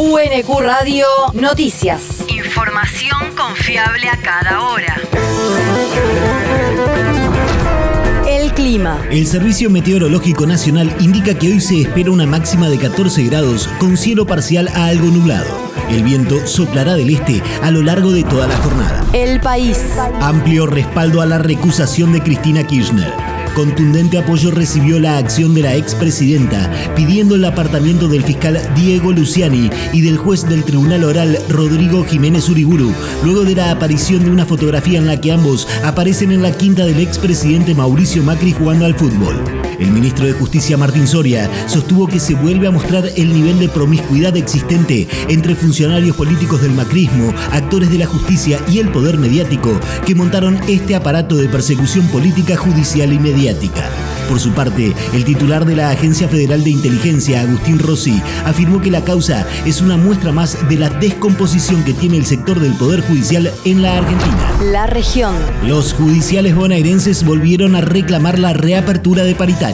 UNQ Radio Noticias. Información confiable a cada hora. El clima. El Servicio Meteorológico Nacional indica que hoy se espera una máxima de 14 grados con cielo parcial a algo nublado. El viento soplará del este a lo largo de toda la jornada. El país. Amplio respaldo a la recusación de Cristina Kirchner. Contundente apoyo recibió la acción de la expresidenta, pidiendo el apartamiento del fiscal Diego Luciani y del juez del Tribunal Oral Rodrigo Jiménez Uriburu, luego de la aparición de una fotografía en la que ambos aparecen en la quinta del expresidente Mauricio Macri jugando al fútbol. El ministro de Justicia Martín Soria sostuvo que se vuelve a mostrar el nivel de promiscuidad existente entre funcionarios políticos del macrismo, actores de la justicia y el poder mediático que montaron este aparato de persecución política, judicial y mediática. Por su parte, el titular de la Agencia Federal de Inteligencia, Agustín Rossi, afirmó que la causa es una muestra más de la descomposición que tiene el sector del Poder Judicial en la Argentina. La región. Los judiciales bonaerenses volvieron a reclamar la reapertura de paritarias.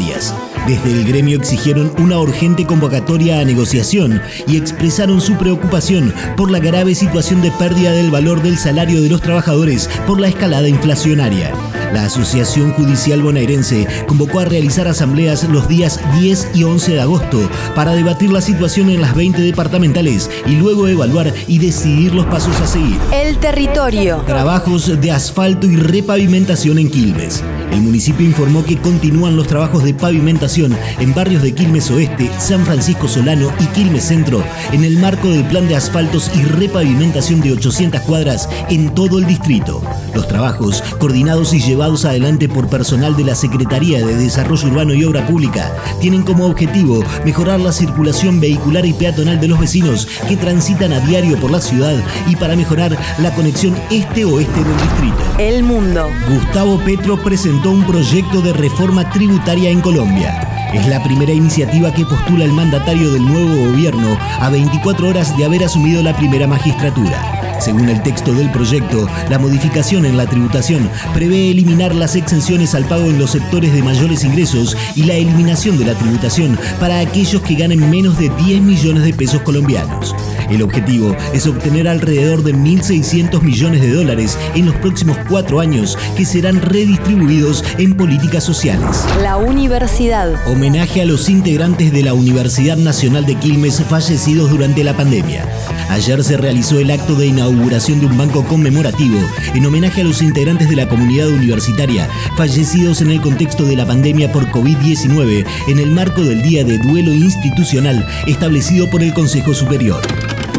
Desde el gremio exigieron una urgente convocatoria a negociación y expresaron su preocupación por la grave situación de pérdida del valor del salario de los trabajadores por la escalada inflacionaria. La Asociación Judicial Bonaerense convocó a realizar asambleas los días 10 y 11 de agosto para debatir la situación en las 20 departamentales y luego evaluar y decidir los pasos a seguir. El territorio. Trabajos de asfalto y repavimentación en Quilmes. El municipio informó que continúan los trabajos de pavimentación en barrios de Quilmes Oeste, San Francisco Solano y Quilmes Centro en el marco del plan de asfaltos y repavimentación de 800 cuadras en todo el distrito. Los trabajos, coordinados y llevados adelante por personal de la Secretaría de Desarrollo Urbano y Obra Pública, tienen como objetivo mejorar la circulación vehicular y peatonal de los vecinos que transitan a diario por la ciudad y para mejorar la conexión este-oeste del distrito. El mundo. Gustavo Petro presentó un proyecto de reforma tributaria en Colombia. Es la primera iniciativa que postula el mandatario del nuevo gobierno a 24 horas de haber asumido la primera magistratura. Según el texto del proyecto, la modificación en la tributación prevé eliminar las exenciones al pago en los sectores de mayores ingresos y la eliminación de la tributación para aquellos que ganen menos de 10 millones de pesos colombianos. El objetivo es obtener alrededor de 1.600 millones de dólares en los próximos cuatro años que serán redistribuidos en políticas sociales. La universidad. Homenaje a los integrantes de la Universidad Nacional de Quilmes fallecidos durante la pandemia. Ayer se realizó el acto de inauguración de un banco conmemorativo en homenaje a los integrantes de la comunidad universitaria fallecidos en el contexto de la pandemia por COVID-19 en el marco del Día de Duelo Institucional establecido por el Consejo Superior.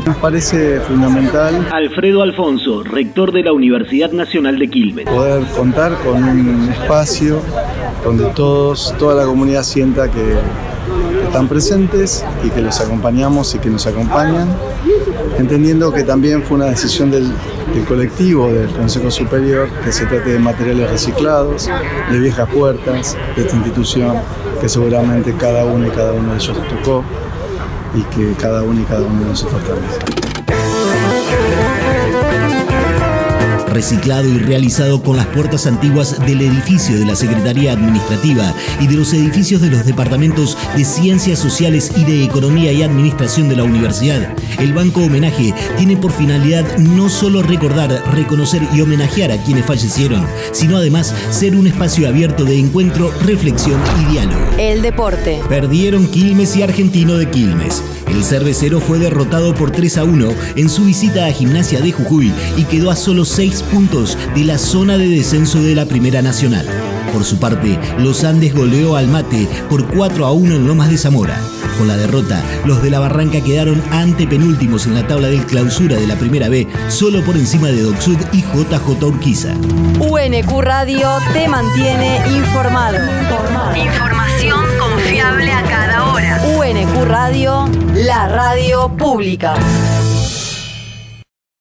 Nos parece fundamental Alfredo Alfonso, rector de la Universidad Nacional de Quilmes. poder contar con un espacio donde todos, toda la comunidad sienta que, están presentes y que los acompañamos y que nos acompañan, entendiendo que también fue una decisión del, del colectivo, del Consejo Superior, que se trate de materiales reciclados, de viejas puertas, de esta institución que seguramente cada uno y cada uno de ellos tocó y que cada uno y cada uno de nosotros también. Reciclado y realizado con las puertas antiguas del edificio de la Secretaría Administrativa y de los edificios de los departamentos de Ciencias Sociales y de Economía y Administración de la Universidad. El Banco Homenaje tiene por finalidad no solo recordar, reconocer y homenajear a quienes fallecieron, sino además ser un espacio abierto de encuentro, reflexión y diálogo. El deporte. Perdieron Quilmes y Argentino de Quilmes. El cervecero fue derrotado por 3 a 1 en su visita a Gimnasia de Jujuy y quedó a solo 6 puntos de la zona de descenso de la Primera Nacional. Por su parte, Los Andes goleó al Mate por 4 a 1 en Lomas de Zamora. Con la derrota, los de la Barranca quedaron ante penúltimos en la tabla del clausura de la Primera B, solo por encima de Docsud y JJ Urquiza. UNQ Radio te mantiene informado. Información confiable a cada hora. UNQ Radio, la radio pública.